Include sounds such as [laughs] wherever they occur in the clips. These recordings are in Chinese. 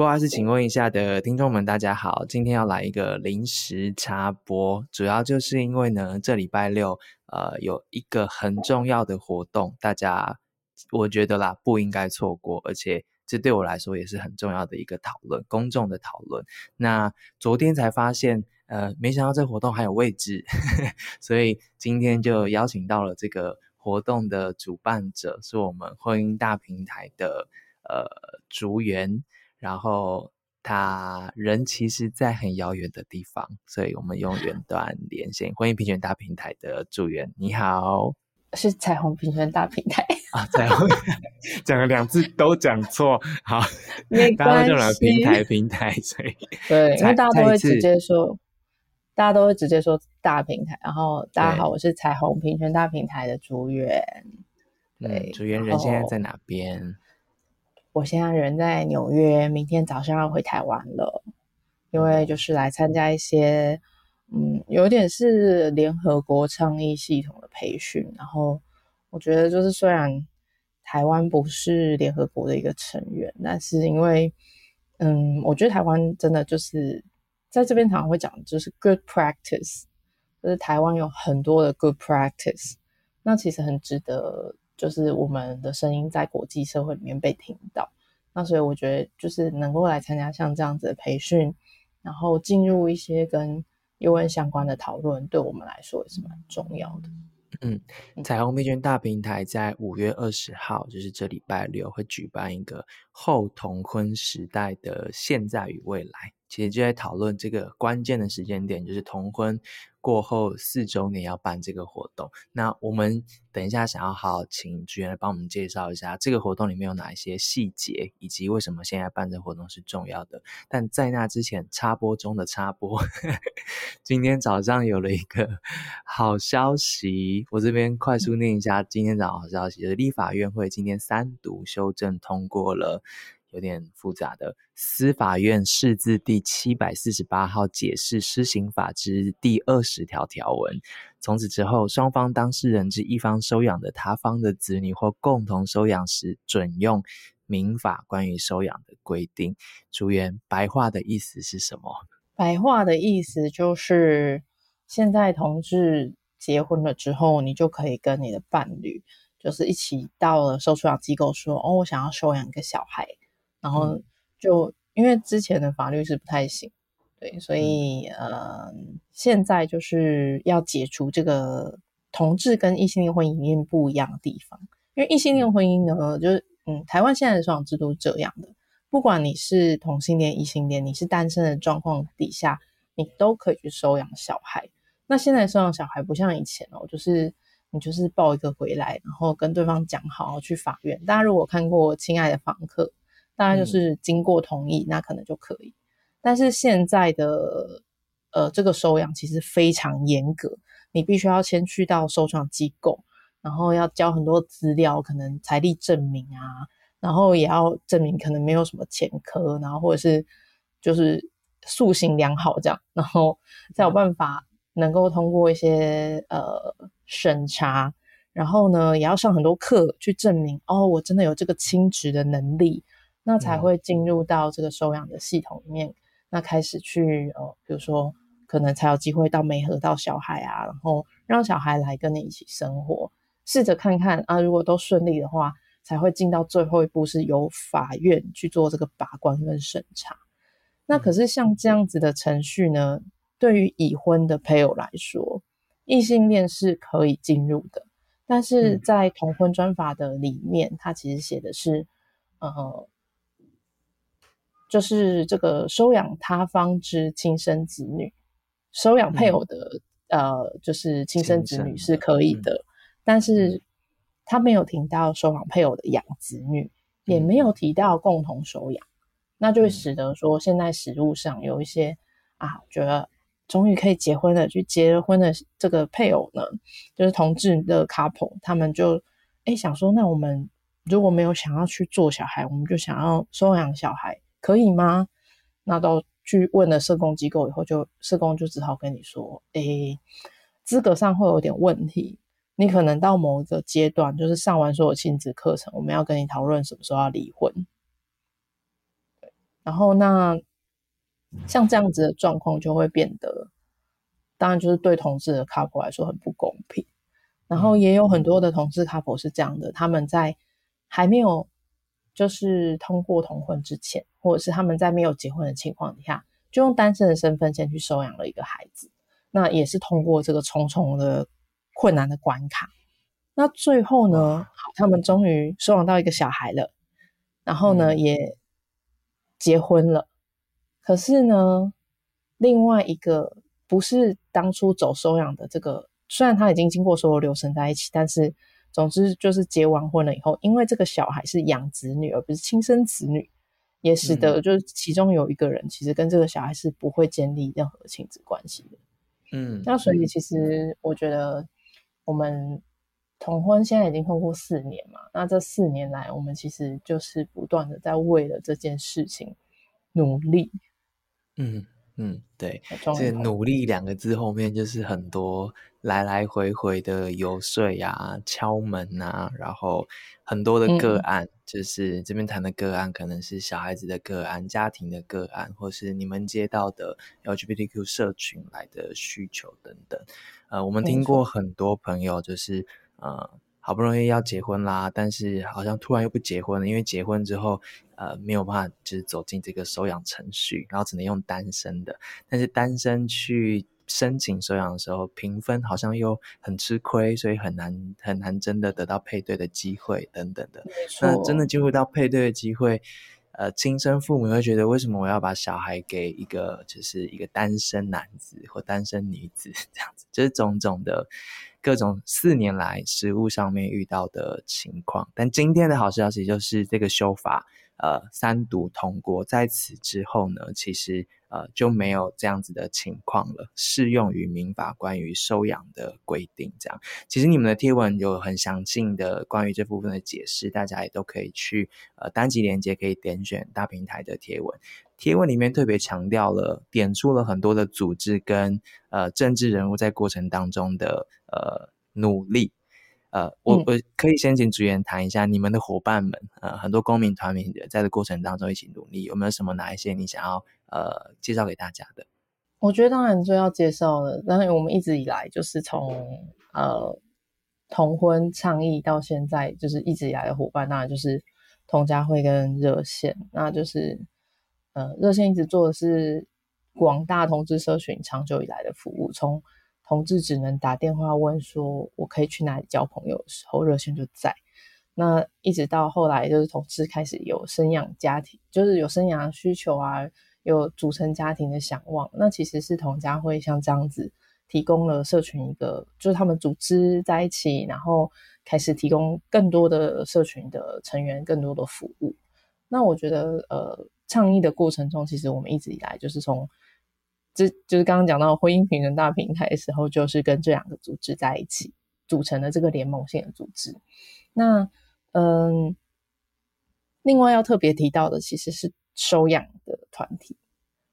不好意思，请问一下的听众们，大家好，今天要来一个临时插播，主要就是因为呢，这礼拜六呃有一个很重要的活动，大家我觉得啦不应该错过，而且这对我来说也是很重要的一个讨论，公众的讨论。那昨天才发现，呃，没想到这活动还有位置，[laughs] 所以今天就邀请到了这个活动的主办者，是我们婚姻大平台的呃竹园。然后他人其实，在很遥远的地方，所以我们用远 [laughs] 端连线。婚姻平权大平台的竹园，你好，是彩虹平权大平台啊，彩虹 [laughs] 讲了两次都讲错，好，[laughs] 大家都讲了平台平台，所以对，因为大家都会直接说，大家都会直接说大平台。然后大家好，我是彩虹平权大平台的竹园，对，竹园人现在在哪边？我现在人在纽约，明天早上要回台湾了，因为就是来参加一些，嗯，有点是联合国倡议系统的培训。然后我觉得，就是虽然台湾不是联合国的一个成员，但是因为，嗯，我觉得台湾真的就是在这边常常会讲，就是 good practice，就是台湾有很多的 good practice，那其实很值得。就是我们的声音在国际社会里面被听到，那所以我觉得就是能够来参加像这样子的培训，然后进入一些跟 UN 相关的讨论，对我们来说也是蛮重要的。嗯，彩虹平权大平台在五月二十号，就是这礼拜六会举办一个后同婚时代的现在与未来，其实就在讨论这个关键的时间点，就是同婚。过后四周年要办这个活动，那我们等一下想要好好请竹园来帮我们介绍一下这个活动里面有哪一些细节，以及为什么现在办这个活动是重要的。但在那之前，插播中的插播，呵呵，今天早上有了一个 [laughs] 好消息，我这边快速念一下今天早上好消息，就是立法院会今天三读修正通过了。有点复杂的司法院释字第七百四十八号解释施行法之第二十条条文，从此之后，双方当事人之一方收养的他方的子女或共同收养时，准用民法关于收养的规定。竹园，白话的意思是什么？白话的意思就是，现在同志结婚了之后，你就可以跟你的伴侣，就是一起到了收收养机构说，哦，我想要收养一个小孩。然后就因为之前的法律是不太行，对，所以呃，现在就是要解除这个同志跟异性恋婚姻不一样的地方。因为异性恋婚姻呢，就是嗯，台湾现在的收养制度是这样的，不管你是同性恋、异性恋，你是单身的状况底下，你都可以去收养小孩。那现在收养小孩不像以前哦，就是你就是抱一个回来，然后跟对方讲好去法院。大家如果看过《亲爱的房客》。当然就是经过同意，嗯、那可能就可以。但是现在的呃，这个收养其实非常严格，你必须要先去到收养机构，然后要交很多资料，可能财力证明啊，然后也要证明可能没有什么前科，然后或者是就是素行良好这样，然后才有办法能够通过一些呃审查，然后呢也要上很多课去证明哦，我真的有这个亲职的能力。那才会进入到这个收养的系统里面，嗯、那开始去呃，比如说可能才有机会到媒合到小孩啊，然后让小孩来跟你一起生活，试着看看啊，如果都顺利的话，才会进到最后一步，是由法院去做这个把关跟审查。那可是像这样子的程序呢，对于已婚的配偶来说，异性恋是可以进入的，但是在同婚专法的里面，它其实写的是呃。就是这个收养他方之亲生子女，收养配偶的、嗯、呃，就是亲生子女是可以的，嗯、但是他没有提到收养配偶的养子女，嗯、也没有提到共同收养，嗯、那就会使得说现在实务上有一些啊，觉得终于可以结婚了，去结了婚的这个配偶呢，就是同志的 couple，他们就哎想说，那我们如果没有想要去做小孩，我们就想要收养小孩。可以吗？那到去问了社工机构以后就，就社工就只好跟你说，诶、欸，资格上会有点问题。你可能到某一个阶段，就是上完所有亲子课程，我们要跟你讨论什么时候要离婚。然后那像这样子的状况就会变得，当然就是对同志的 couple 来说很不公平。然后也有很多的同志 couple 是这样的，他们在还没有就是通过同婚之前，或者是他们在没有结婚的情况底下，就用单身的身份先去收养了一个孩子。那也是通过这个重重的困难的关卡。那最后呢，好，他们终于收养到一个小孩了，然后呢，也结婚了。可是呢，另外一个不是当初走收养的这个，虽然他已经经过所有流程在一起，但是总之就是结完婚了以后，因为这个小孩是养子女而不是亲生子女，也使得就是其中有一个人其实跟这个小孩是不会建立任何亲子关系的。嗯，那所以其实我觉得我们。同婚现在已经通过四年嘛，那这四年来，我们其实就是不断的在为了这件事情努力。嗯嗯，对，这努力两个字后面就是很多来来回回的游说啊、敲门啊，然后很多的个案，嗯、就是这边谈的个案，可能是小孩子的个案、家庭的个案，或是你们接到的 LGBTQ 社群来的需求等等。呃，我们听过很多朋友就是。呃，好不容易要结婚啦，但是好像突然又不结婚了，因为结婚之后，呃，没有办法就是走进这个收养程序，然后只能用单身的。但是单身去申请收养的时候，评分好像又很吃亏，所以很难很难真的得到配对的机会等等的。那真的进入到配对的机会，呃，亲生父母会觉得，为什么我要把小孩给一个就是一个单身男子或单身女子 [laughs] 这样子，就是种种的。各种四年来食物上面遇到的情况，但今天的好消息就是这个修法，呃，三读通过，在此之后呢，其实呃就没有这样子的情况了，适用于民法关于收养的规定。这样，其实你们的贴文有很详尽的关于这部分的解释，大家也都可以去呃单集连接可以点选大平台的贴文。贴文里面特别强调了，点出了很多的组织跟呃政治人物在过程当中的呃努力。呃，我我可以先请主演谈一下你们的伙伴们，呃，很多公民团体在这过程当中一起努力，有没有什么哪一些你想要呃介绍给大家的？我觉得当然最要介绍的，当然我们一直以来就是从呃同婚倡议到现在，就是一直以来的伙伴，当然就是同家会跟热线，那就是。呃，热线一直做的是广大同志社群长久以来的服务。从同志只能打电话问说“我可以去哪里交朋友”的时候，热线就在。那一直到后来，就是同志开始有生养家庭，就是有生养需求啊，有组成家庭的想望。那其实是同家会像这样子提供了社群一个，就是他们组织在一起，然后开始提供更多的社群的成员更多的服务。那我觉得，呃。倡议的过程中，其实我们一直以来就是从，这就是刚刚讲到婚姻平等大平台的时候，就是跟这两个组织在一起组成了这个联盟性的组织。那嗯，另外要特别提到的其实是收养的团体，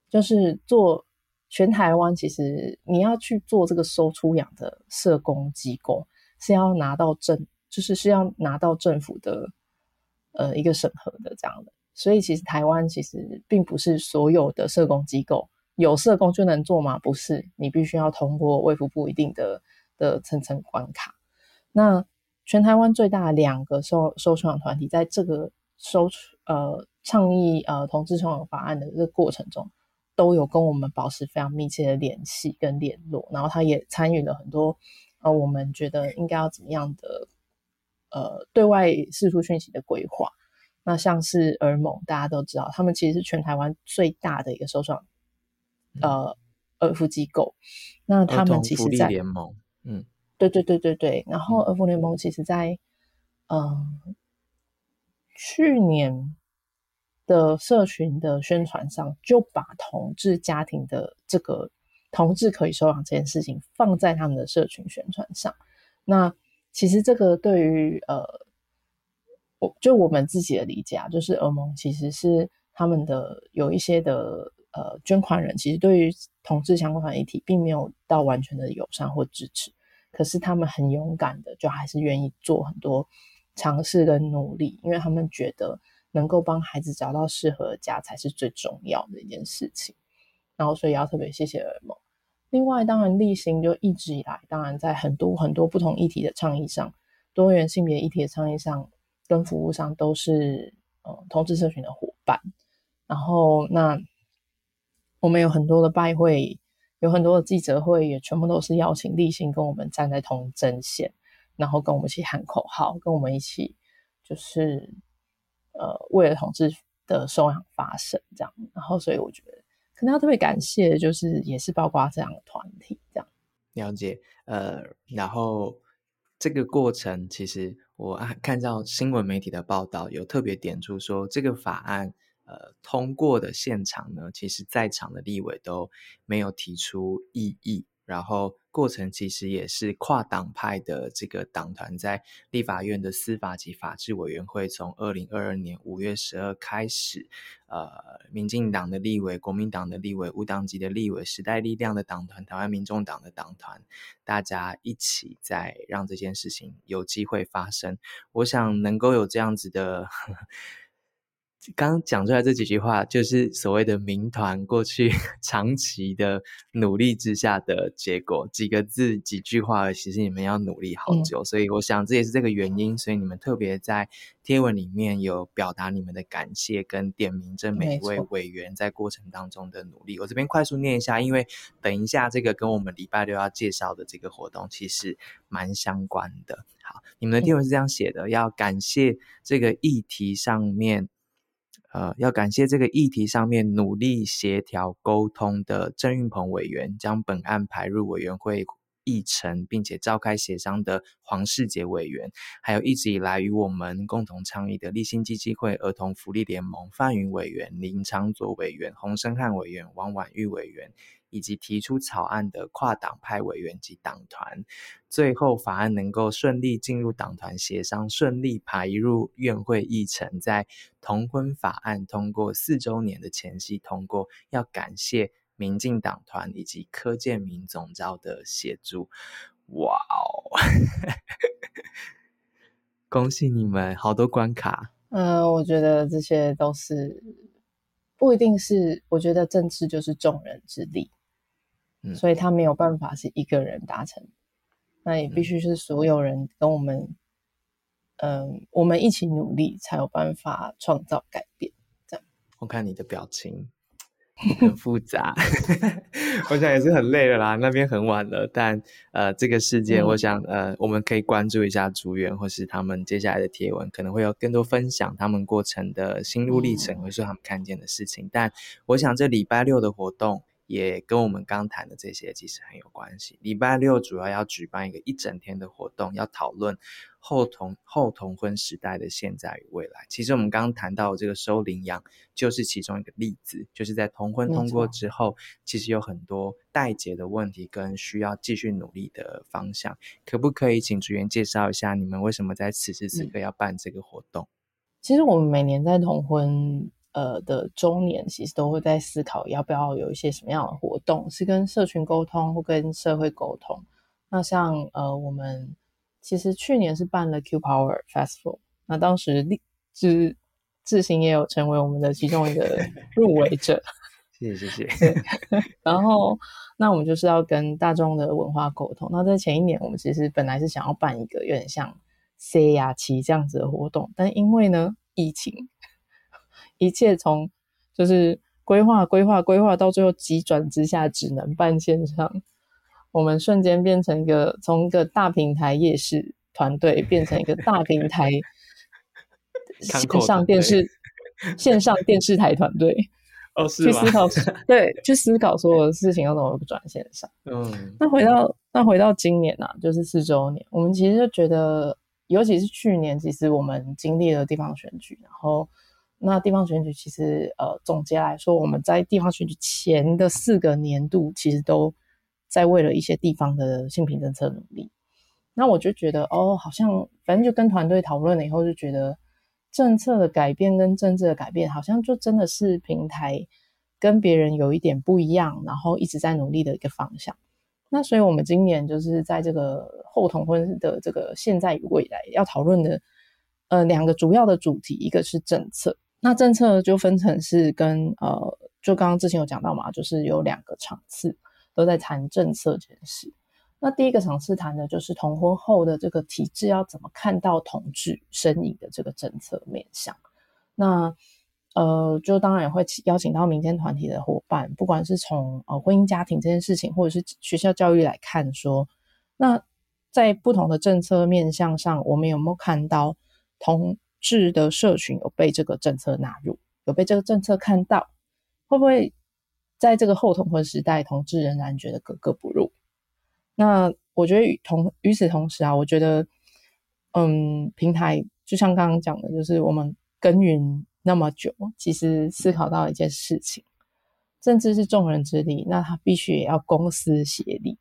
就是做全台湾，其实你要去做这个收出养的社工机构，是要拿到政，就是是要拿到政府的呃一个审核的这样的。所以其实台湾其实并不是所有的社工机构有社工就能做吗？不是，你必须要通过卫福部一定的的层层关卡。那全台湾最大的两个收收收养团体，在这个收呃倡议呃同志收养法案的这个过程中，都有跟我们保持非常密切的联系跟联络，然后他也参与了很多呃我们觉得应该要怎么样的呃对外释出讯息的规划。那像是儿盟，大家都知道，他们其实是全台湾最大的一个收养，呃，儿福机构。那他们其实在，联盟，嗯，对对对对对。然后儿福联盟其实在，嗯、呃，去年的社群的宣传上，就把同志家庭的这个同志可以收养这件事情放在他们的社群宣传上。那其实这个对于呃。我就我们自己的理解啊，就是儿盟其实是他们的有一些的呃捐款人，其实对于同志相关的议题并没有到完全的友善或支持，可是他们很勇敢的，就还是愿意做很多尝试跟努力，因为他们觉得能够帮孩子找到适合的家才是最重要的一件事情。然后，所以要特别谢谢儿盟。另外，当然励馨就一直以来，当然在很多很多不同议题的倡议上，多元性别议题的倡议上跟服务上，都是呃同志社群的伙伴。然后，那我们有很多的拜会，有很多的记者会，也全部都是邀请励馨跟我们站在同一阵线，然后跟我们一起喊口号，跟我们一起就是呃为了同志的收养发声这样。然后，所以我觉得。可能要特别感谢，就是也是包括这样的团体这样。了解，呃，然后这个过程其实我看到新闻媒体的报道，有特别点出说，这个法案呃通过的现场呢，其实在场的立委都没有提出异议，然后。过程其实也是跨党派的这个党团在立法院的司法及法制委员会，从二零二二年五月十二开始，呃，民进党的立委、国民党的立委、无党籍的立委、时代力量的党团、台湾民众党的党团，大家一起在让这件事情有机会发生。我想能够有这样子的。刚讲出来这几句话，就是所谓的民团过去 [laughs] 长期的努力之下的结果。几个字、几句话，其实你们要努力好久。嗯、所以我想这也是这个原因，所以你们特别在贴文里面有表达你们的感谢，跟点名这每一位委员在过程当中的努力。我这边快速念一下，因为等一下这个跟我们礼拜六要介绍的这个活动其实蛮相关的。好，你们的贴文是这样写的：嗯、要感谢这个议题上面。呃，要感谢这个议题上面努力协调沟通的郑运鹏委员，将本案排入委员会议程，并且召开协商的黄世杰委员，还有一直以来与我们共同倡议的立新基金会儿童福利联盟范云委员、林长佐委员、洪申翰委员、王婉玉委员。以及提出草案的跨党派委员及党团，最后法案能够顺利进入党团协商，顺利排入院会议程，在同婚法案通过四周年的前夕通过，要感谢民进党团以及柯建明总召的协助。哇哦，[laughs] 恭喜你们，好多关卡。嗯、呃，我觉得这些都是不一定是，我觉得政治就是众人之力。所以他没有办法是一个人达成，那也必须是所有人跟我们，嗯、呃，我们一起努力才有办法创造改变。这样，我看你的表情很复杂，[laughs] 我想也是很累了啦。那边很晚了，但呃，这个事件，我想呃，我们可以关注一下竹园或是他们接下来的贴文，可能会有更多分享他们过程的心路历程，或是他们看见的事情。但我想这礼拜六的活动。也跟我们刚谈的这些其实很有关系。礼拜六主要要举办一个一整天的活动，要讨论后同后同婚时代的现在与未来。其实我们刚刚谈到的这个收领养，就是其中一个例子，就是在同婚通过之后，其实有很多待解的问题跟需要继续努力的方向。可不可以请职员介绍一下，你们为什么在此时此刻要办这个活动？其实我们每年在同婚。呃的周年，其实都会在思考要不要有一些什么样的活动，是跟社群沟通或跟社会沟通。那像呃，我们其实去年是办了 Q Power Festival，那当时志志行也有成为我们的其中一个 [laughs] 入围者。谢谢谢谢。[laughs] 然后，那我们就是要跟大众的文化沟通。那在前一年，我们其实本来是想要办一个有点像 C 呀期这样子的活动，但因为呢疫情。一切从就是规划、规划、规划，到最后急转直下，只能办线上。我们瞬间变成一个从一个大平台夜市团队，变成一个大平台 [laughs] 线上电视线上电视台团队。[laughs] 哦，是去思考 [laughs] 对，去思考所有的事情要怎么转线上。嗯，那回到那回到今年啊，就是四周年，我们其实就觉得，尤其是去年，其实我们经历了地方选举，然后。那地方选举其实，呃，总结来说，我们在地方选举前的四个年度，其实都在为了一些地方的性平政策努力。那我就觉得，哦，好像反正就跟团队讨论了以后，就觉得政策的改变跟政治的改变，好像就真的是平台跟别人有一点不一样，然后一直在努力的一个方向。那所以我们今年就是在这个后同婚的这个现在与未来要讨论的。呃两个主要的主题，一个是政策，那政策就分成是跟呃，就刚刚之前有讲到嘛，就是有两个场次都在谈政策这件事。那第一个场次谈的就是同婚后的这个体制要怎么看到同志身影的这个政策面向。那呃，就当然也会邀请到民间团体的伙伴，不管是从呃婚姻家庭这件事情，或者是学校教育来看说，那在不同的政策面向上，我们有没有看到同智的社群有被这个政策纳入，有被这个政策看到？会不会在这个后同婚时代，同志仍然觉得格格不入？那我觉得与同与此同时啊，我觉得，嗯，平台就像刚刚讲的，就是我们耕耘那么久，其实思考到一件事情，政治是众人之力，那他必须也要公私协力。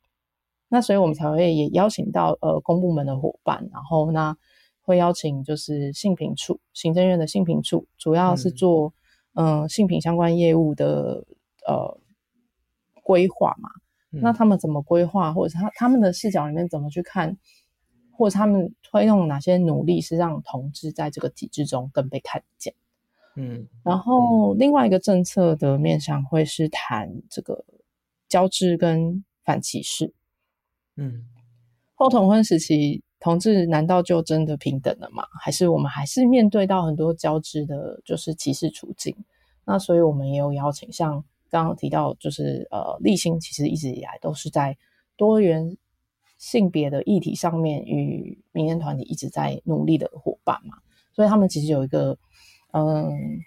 那所以我们才会也邀请到呃公部门的伙伴，然后那会邀请就是性平处行政院的性平处，主要是做嗯、呃、性平相关业务的呃规划嘛。那他们怎么规划，或者是他他们的视角里面怎么去看，或者他们推动哪些努力是让同志在这个体制中更被看见？嗯，然后另外一个政策的面向会是谈这个交织跟反歧视。嗯，后同婚时期，同志难道就真的平等了吗？还是我们还是面对到很多交织的，就是歧视处境？那所以我们也有邀请像。刚刚提到，就是呃，励馨其实一直以来都是在多元性别的议题上面与民间团体一直在努力的伙伴嘛，所以他们其实有一个嗯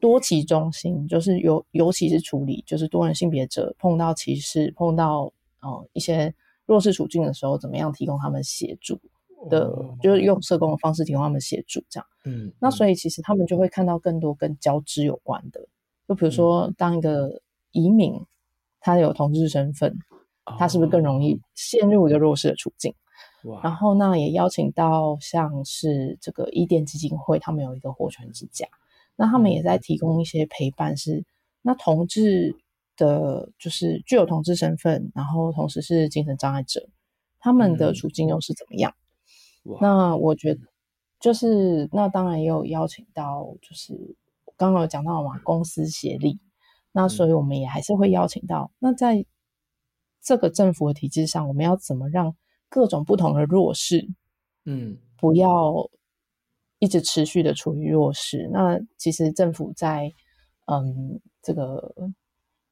多歧中心，就是尤尤其是处理就是多元性别者碰到歧视、碰到呃一些弱势处境的时候，怎么样提供他们协助的，哦、就是用社工的方式提供他们协助这样。嗯，那所以其实他们就会看到更多跟交织有关的。就比如说，当一个移民，他有同志身份，他是不是更容易陷入一个弱势的处境？哇！然后那也邀请到像是这个伊甸基金会，他们有一个活泉之家，那他们也在提供一些陪伴是，是那同志的，就是具有同志身份，然后同时是精神障碍者，他们的处境又是怎么样？哇！那我觉得就是那当然也有邀请到就是。刚刚有讲到嘛，公司协力，那所以我们也还是会邀请到。那在这个政府的体制上，我们要怎么让各种不同的弱势，嗯，不要一直持续的处于弱势？那其实政府在，嗯，这个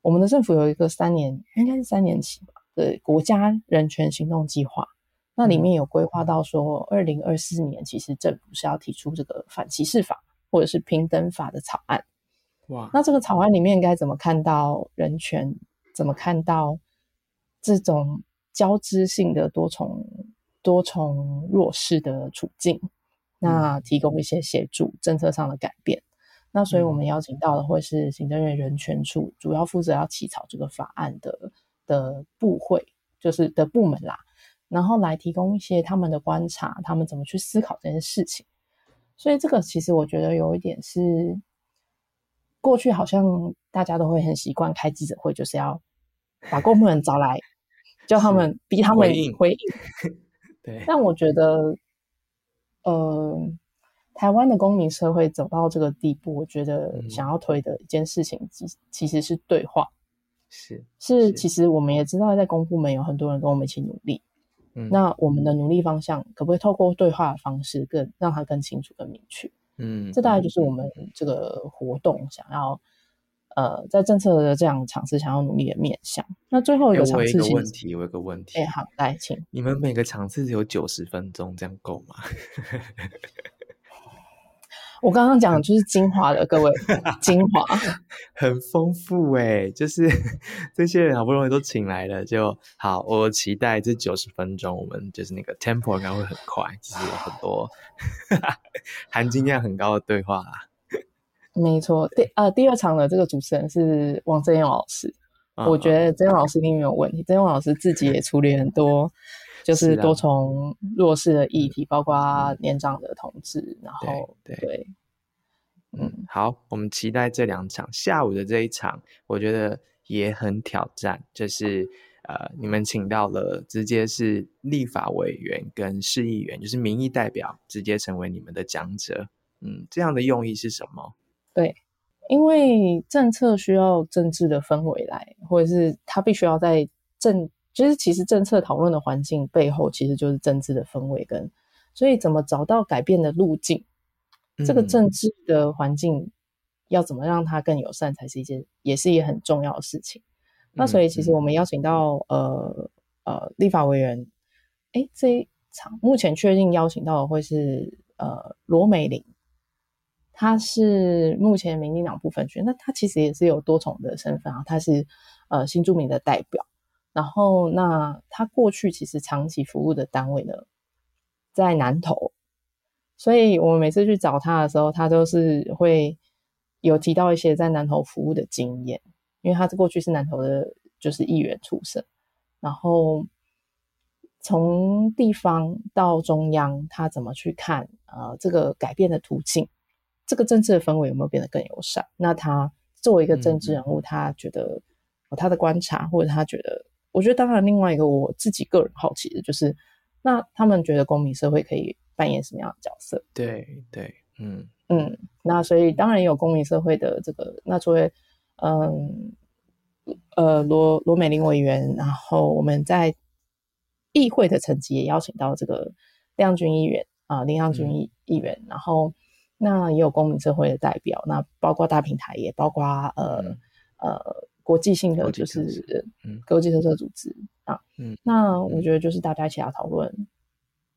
我们的政府有一个三年，应该是三年期吧，的国家人权行动计划，那里面有规划到说，二零二四年其实政府是要提出这个反歧视法。或者是平等法的草案，哇，那这个草案里面该怎么看到人权？怎么看到这种交织性的多重多重弱势的处境？那提供一些协助，政策上的改变。那所以我们邀请到的会是行政院人权处，主要负责要起草这个法案的的部会，就是的部门啦，然后来提供一些他们的观察，他们怎么去思考这件事情。所以这个其实我觉得有一点是，过去好像大家都会很习惯开记者会，就是要把公部门找来，叫他们逼他们回应。回 [laughs] 应对。但我觉得，呃，台湾的公民社会走到这个地步，我觉得想要推的一件事情，其其实是对话。是是，其实我们也知道，在公部门有很多人跟我们一起努力。嗯那我们的努力方向可不可以透过对话的方式更让它更清楚、更明确？嗯，这大概就是我们这个活动想要呃在政策的这样场次想要努力的面向。那最后一个场次，我有一个问题，我有个问题。哎，好，来，请你们每个场次只有九十分钟，这样够吗？我刚刚讲的就是精华的，各位精华很丰富诶，就是 [laughs] 这些人好不容易都请来了，就好。我期待这九十分钟，我们就是那个 tempo 应该会很快，其实有很多 [laughs] 含金量很高的对话啦。没错，第呃第二场的这个主持人是王振勇老师，哦、我觉得振勇老师一定没有问题。振勇老师自己也处理很多。就是多重弱势的议题，包括年长的同志，然后对，对，嗯，好，我们期待这两场下午的这一场，我觉得也很挑战，就是呃，你们请到了直接是立法委员跟市议员，就是民意代表，直接成为你们的讲者。嗯，这样的用意是什么？对，因为政策需要政治的氛围来，或者是他必须要在政，就是其实政策讨论的环境背后，其实就是政治的氛围跟，所以怎么找到改变的路径，嗯、这个政治的环境要怎么让它更友善，才是一件，也是一很重要的事情。那所以，其实我们邀请到呃呃立法委员，诶，这一场目前确定邀请到的会是呃罗美玲，她是目前民进党部分区，那她其实也是有多重的身份啊，她是呃新住民的代表，然后那他过去其实长期服务的单位呢在南投，所以我们每次去找他的时候，他都是会有提到一些在南投服务的经验。因为他是过去是南投的，就是议员出身，然后从地方到中央，他怎么去看呃这个改变的途径，这个政治的氛围有没有变得更友善？那他作为一个政治人物，嗯、他觉得他的观察，或者他觉得，我觉得当然另外一个我自己个人好奇的就是，那他们觉得公民社会可以扮演什么样的角色？对对，嗯嗯，那所以当然也有公民社会的这个，那作为。嗯，呃，罗罗美玲委员，然后我们在议会的层级也邀请到这个亮君议员啊，林亮君议议员，嗯、然后那也有公民社会的代表，那包括大平台，也包括呃、嗯、呃国际性的就是国际特色组织啊，嗯，那我觉得就是大家一起来讨论，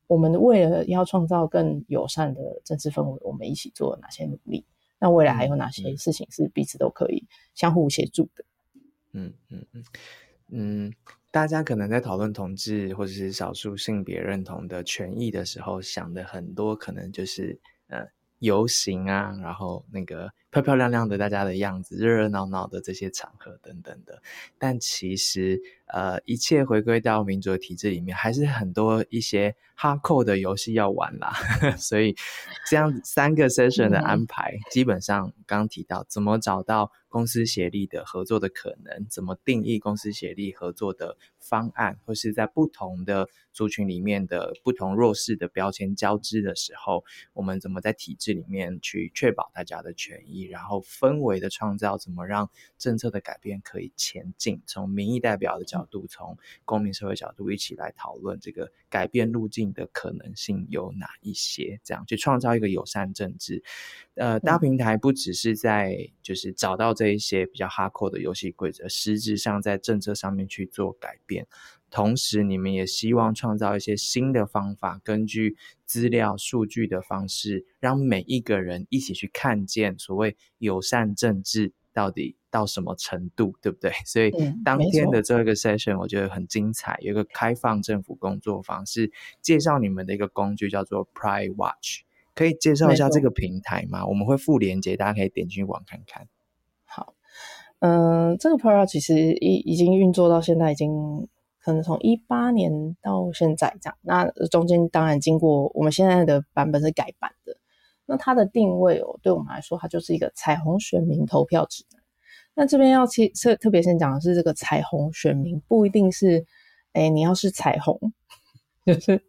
我们为了要创造更友善的政治氛围，我们一起做了哪些努力。那未来还有哪些事情是彼此都可以相互协助的？嗯嗯嗯。嗯，大家可能在讨论同志或者是少数性别认同的权益的时候，想的很多可能就是呃游行啊，然后那个漂漂亮亮的大家的样子，热热闹闹的这些场合等等的，但其实。呃，一切回归到民主的体制里面，还是很多一些 hardcore 的游戏要玩啦。[laughs] 所以这样三个 session 的安排，嗯、基本上刚刚提到怎么找到公司协力的合作的可能，怎么定义公司协力合作的方案，或是在不同的族群里面的不同弱势的标签交织的时候，我们怎么在体制里面去确保大家的权益，然后氛围的创造，怎么让政策的改变可以前进？从民意代表的角度。角度从公民社会角度一起来讨论这个改变路径的可能性有哪一些？这样去创造一个友善政治。呃，大平台不只是在就是找到这一些比较 hardcore 的游戏规则，实质上在政策上面去做改变。同时，你们也希望创造一些新的方法，根据资料数据的方式，让每一个人一起去看见所谓友善政治。到底到什么程度，对不对？[laughs] 所以当天的这个 session 我觉得很精彩，有一个开放政府工作坊，是介绍你们的一个工具，叫做 Pride Watch。可以介绍一下这个平台吗？我们会附连接，大家可以点进去网看看。好，嗯、呃，这个 Pride Watch 其实已已经运作到现在，已经可能从一八年到现在这样。那中间当然经过我们现在的版本是改版的。那它的定位哦，对我们来说，它就是一个彩虹选民投票指南。那这边要特特别先讲的是，这个彩虹选民不一定是，哎，你要是彩虹，就是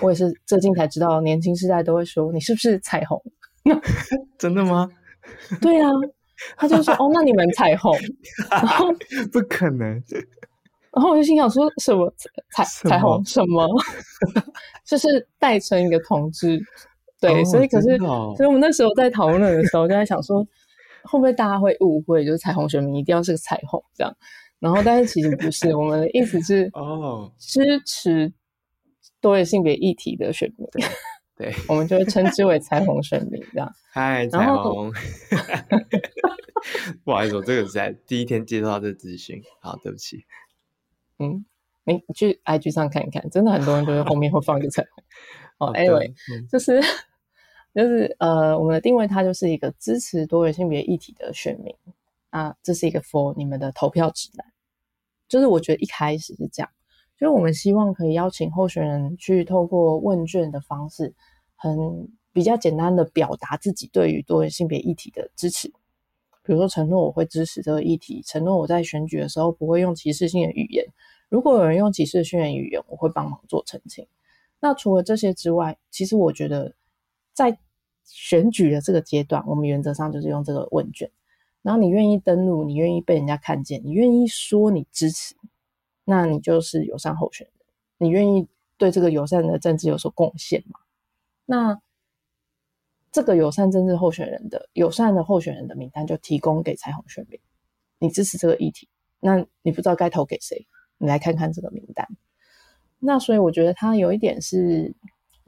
我也是最近才知道，年轻世代都会说你是不是彩虹？[laughs] 真的吗？对啊，他就说哦，那你们彩虹，[laughs] 然后不可能，然后我就心想说什么彩彩虹什么，[laughs] 就是代称一个同志。对，所以可是，哦、所以我们那时候在讨论的时候，就在想说，会不会大家会误会，就是彩虹选民一定要是个彩虹这样？然后，但是其实不是，我们的意思是 [laughs] 哦，支持多元性别议题的选民，对，我们就会称之为彩虹选民这样。嗨，彩虹，[laughs] 不好意思，我这个是在第一天接触到这个资讯，好，对不起。嗯，你去 IG 上看一看，真的很多人都是后面会放一个彩虹。[laughs] 哦，Anyway，就是。就是呃，我们的定位它就是一个支持多元性别议题的选民啊，这是一个 for 你们的投票指南。就是我觉得一开始是这样，就是我们希望可以邀请候选人去透过问卷的方式，很比较简单的表达自己对于多元性别议题的支持，比如说承诺我会支持这个议题，承诺我在选举的时候不会用歧视性的语言。如果有人用歧视性的语言，我会帮忙做澄清。那除了这些之外，其实我觉得在选举的这个阶段，我们原则上就是用这个问卷。然后你愿意登录，你愿意被人家看见，你愿意说你支持，那你就是友善候选人。你愿意对这个友善的政治有所贡献吗？那这个友善政治候选人的友善的候选人的名单就提供给彩虹选民。你支持这个议题，那你不知道该投给谁，你来看看这个名单。那所以我觉得它有一点是，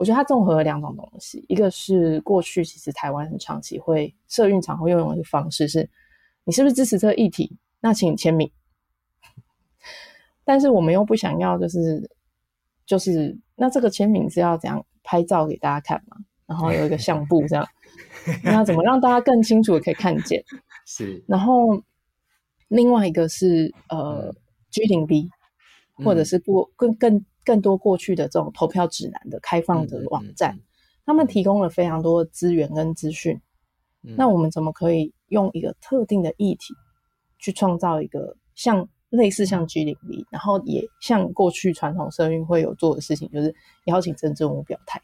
我觉得它综合了两种东西，一个是过去其实台湾很长期会社运场会用的一个方式是。你是不是支持这个议题？那请你签名。[laughs] 但是我们又不想要，就是就是，那这个签名是要怎样拍照给大家看嘛？然后有一个相簿这样，那怎么让大家更清楚的可以看见？[laughs] 是。然后另外一个是呃 G 零 B，或者是过更更更多过去的这种投票指南的开放的网站，他们提供了非常多的资源跟资讯。那我们怎么可以用一个特定的议题，去创造一个像类似像 G0V，然后也像过去传统社运会有做的事情，就是邀请政治人物表态，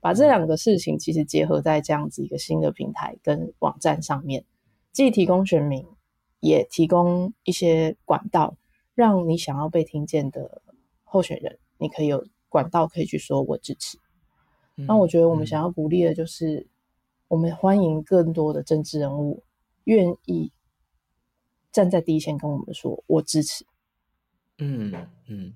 把这两个事情其实结合在这样子一个新的平台跟网站上面，既提供选民，也提供一些管道，让你想要被听见的候选人，你可以有管道可以去说我支持。那我觉得我们想要鼓励的就是。我们欢迎更多的政治人物愿意站在第一线跟我们说“我支持”嗯。嗯嗯，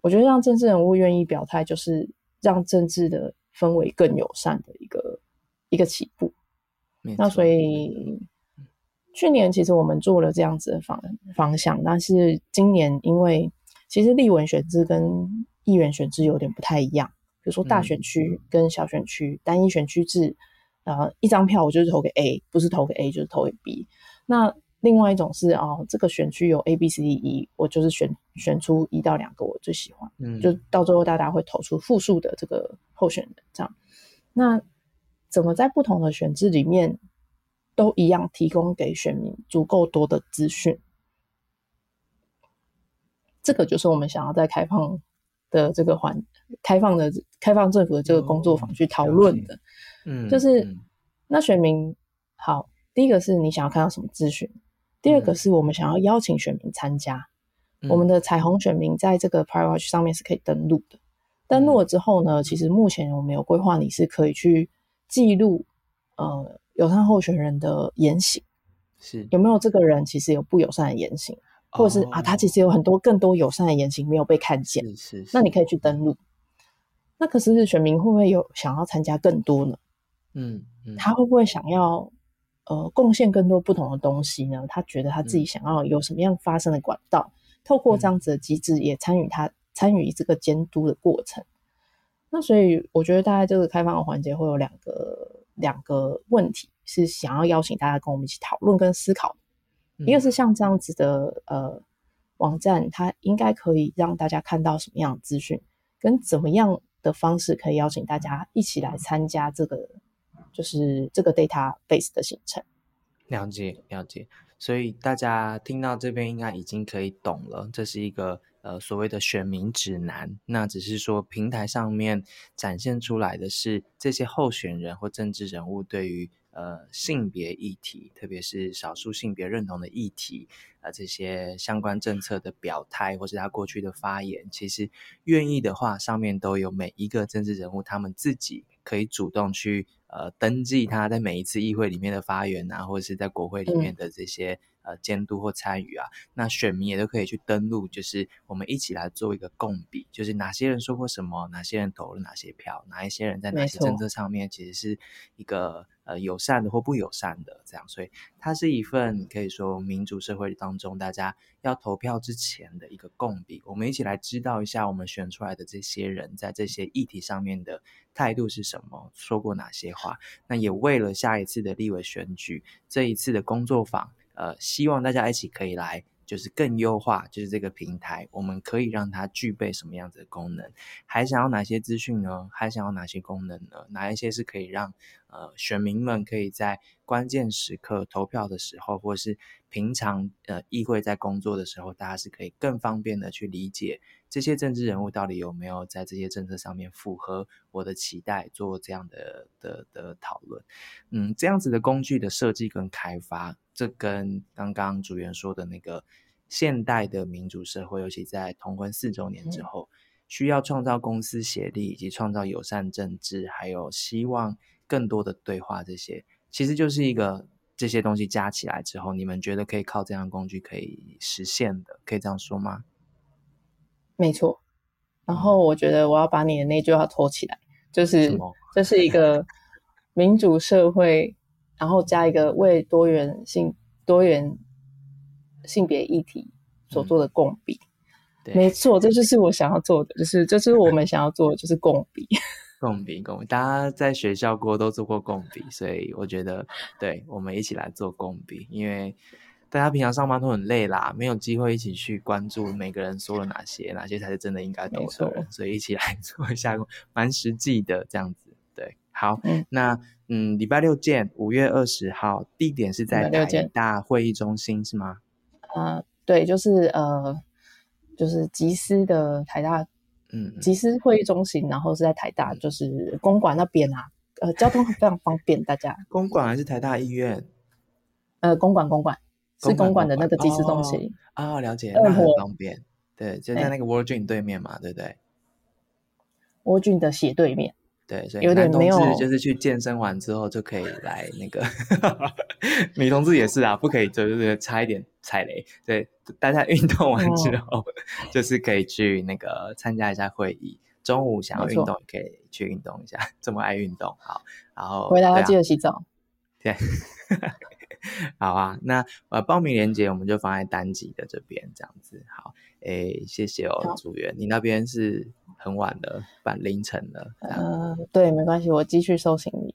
我觉得让政治人物愿意表态，就是让政治的氛围更友善的一个一个起步。那所以去年其实我们做了这样子的方方向，但是今年因为其实立委选制跟议员选制有点不太一样，比如说大选区跟小选区、嗯、单一选区制。呃，一张票我就是投给 A，不是投给 A 就是投给 B。那另外一种是哦，这个选区有 A、B、C、D、E，我就是选选出一到两个我最喜欢，嗯，就到最后大家会投出复数的这个候选人这样。那怎么在不同的选制里面都一样提供给选民足够多的资讯？这个就是我们想要在开放的这个环开放的开放政府的这个工作坊去讨论的。嗯，就是、嗯、那选民好，第一个是你想要看到什么资讯，第二个是我们想要邀请选民参加。嗯、我们的彩虹选民在这个 Pride Watch 上面是可以登录的。登录了之后呢，其实目前我们有规划，你是可以去记录呃友善候选人的言行，是有没有这个人其实有不友善的言行，或者是、哦、啊他其实有很多更多友善的言行没有被看见，是是是，那你可以去登录。那可是选民会不会有想要参加更多呢？嗯，嗯，他会不会想要呃贡献更多不同的东西呢？他觉得他自己想要有什么样发生的管道，嗯、透过这样子的机制也参与他参与这个监督的过程。那所以我觉得大概这个开放的环节会有两个两个问题是想要邀请大家跟我们一起讨论跟思考。嗯、一个是像这样子的呃网站，它应该可以让大家看到什么样的资讯，跟怎么样的方式可以邀请大家一起来参加这个。就是这个 database 的行程，了解了解，所以大家听到这边应该已经可以懂了，这是一个呃所谓的选民指南。那只是说平台上面展现出来的是这些候选人或政治人物对于呃性别议题，特别是少数性别认同的议题啊、呃、这些相关政策的表态，或是他过去的发言，其实愿意的话，上面都有每一个政治人物他们自己可以主动去。呃，登记他在每一次议会里面的发言啊，或者是在国会里面的这些、嗯、呃监督或参与啊，那选民也都可以去登录，就是我们一起来做一个共比，就是哪些人说过什么，哪些人投了哪些票，哪一些人在哪些政策上面其实是一个呃友善的或不友善的这样，所以它是一份可以说民主社会当中大家要投票之前的一个共比，我们一起来知道一下我们选出来的这些人在这些议题上面的态度是什么，说过哪些话？那也为了下一次的立委选举，这一次的工作坊，呃，希望大家一起可以来，就是更优化，就是这个平台，我们可以让它具备什么样子的功能？还想要哪些资讯呢？还想要哪些功能呢？哪一些是可以让呃选民们可以在关键时刻投票的时候，或是平常呃议会在工作的时候，大家是可以更方便的去理解这些政治人物到底有没有在这些政策上面符合我的期待，做这样的的的讨论。嗯，这样子的工具的设计跟开发，这跟刚刚主员说的那个现代的民主社会，尤其在同婚四周年之后。嗯需要创造公司协力，以及创造友善政治，还有希望更多的对话，这些其实就是一个这些东西加起来之后，你们觉得可以靠这样的工具可以实现的，可以这样说吗？没错。然后我觉得我要把你的那句话拖起来，就是这是一个民主社会，然后加一个为多元性、多元性别议题所做的共比。嗯没错，这就是我想要做的，就是这是我们想要做的，就是共笔。[laughs] 共笔，共笔，大家在学校过都做过共比，所以我觉得，对，我们一起来做共比，因为大家平常上班都很累啦，没有机会一起去关注每个人说了哪些，哪些才是真的应该懂的人，所以一起来 [laughs] 做一下，蛮实际的这样子。对，好，嗯那嗯，礼拜六见，五月二十号，地点是在台大会议中心是吗？呃，对，就是呃。就是吉思的台大，嗯，吉思会议中心，然后是在台大，就是公馆那边啊，呃，交通非常方便，大家。公馆还是台大医院？呃，公馆，公馆是公馆的那个集思中心啊、哦哦，了解，那很方便，对，就在那个 World Gym 对面嘛，对不对？World Gym 的斜对面。对，所以男同志就是去健身完之后就可以来那个，[laughs] 女同志也是啊，不可以就是差一点踩雷。对，大家运动完之后、哦、就是可以去那个参加一下会议，中午想要运动也可以去运动一下，这么爱运动，好，然后回来要记得洗澡。对，[laughs] 好啊，那呃报名链接我们就放在单集的这边，这样子好。诶，谢谢哦，组员，你那边是很晚了，半凌晨了。呃，对，没关系，我继续收行李。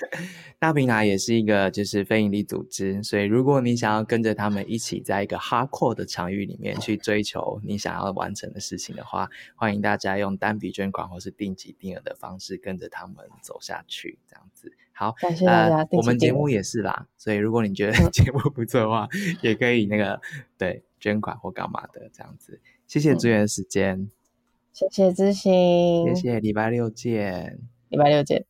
[laughs] 大平台也是一个就是非营利组织，所以如果你想要跟着他们一起在一个 hardcore 的场域里面去追求你想要完成的事情的话，欢迎大家用单笔捐款或是定期定额的方式跟着他们走下去，这样子。好，感谢大家。呃、我们节目也是啦，所以如果你觉得节目不错的话，也可以那个对捐款或干嘛的这样子。谢谢支援时间，谢谢知心，谢谢礼拜六见，礼拜六见。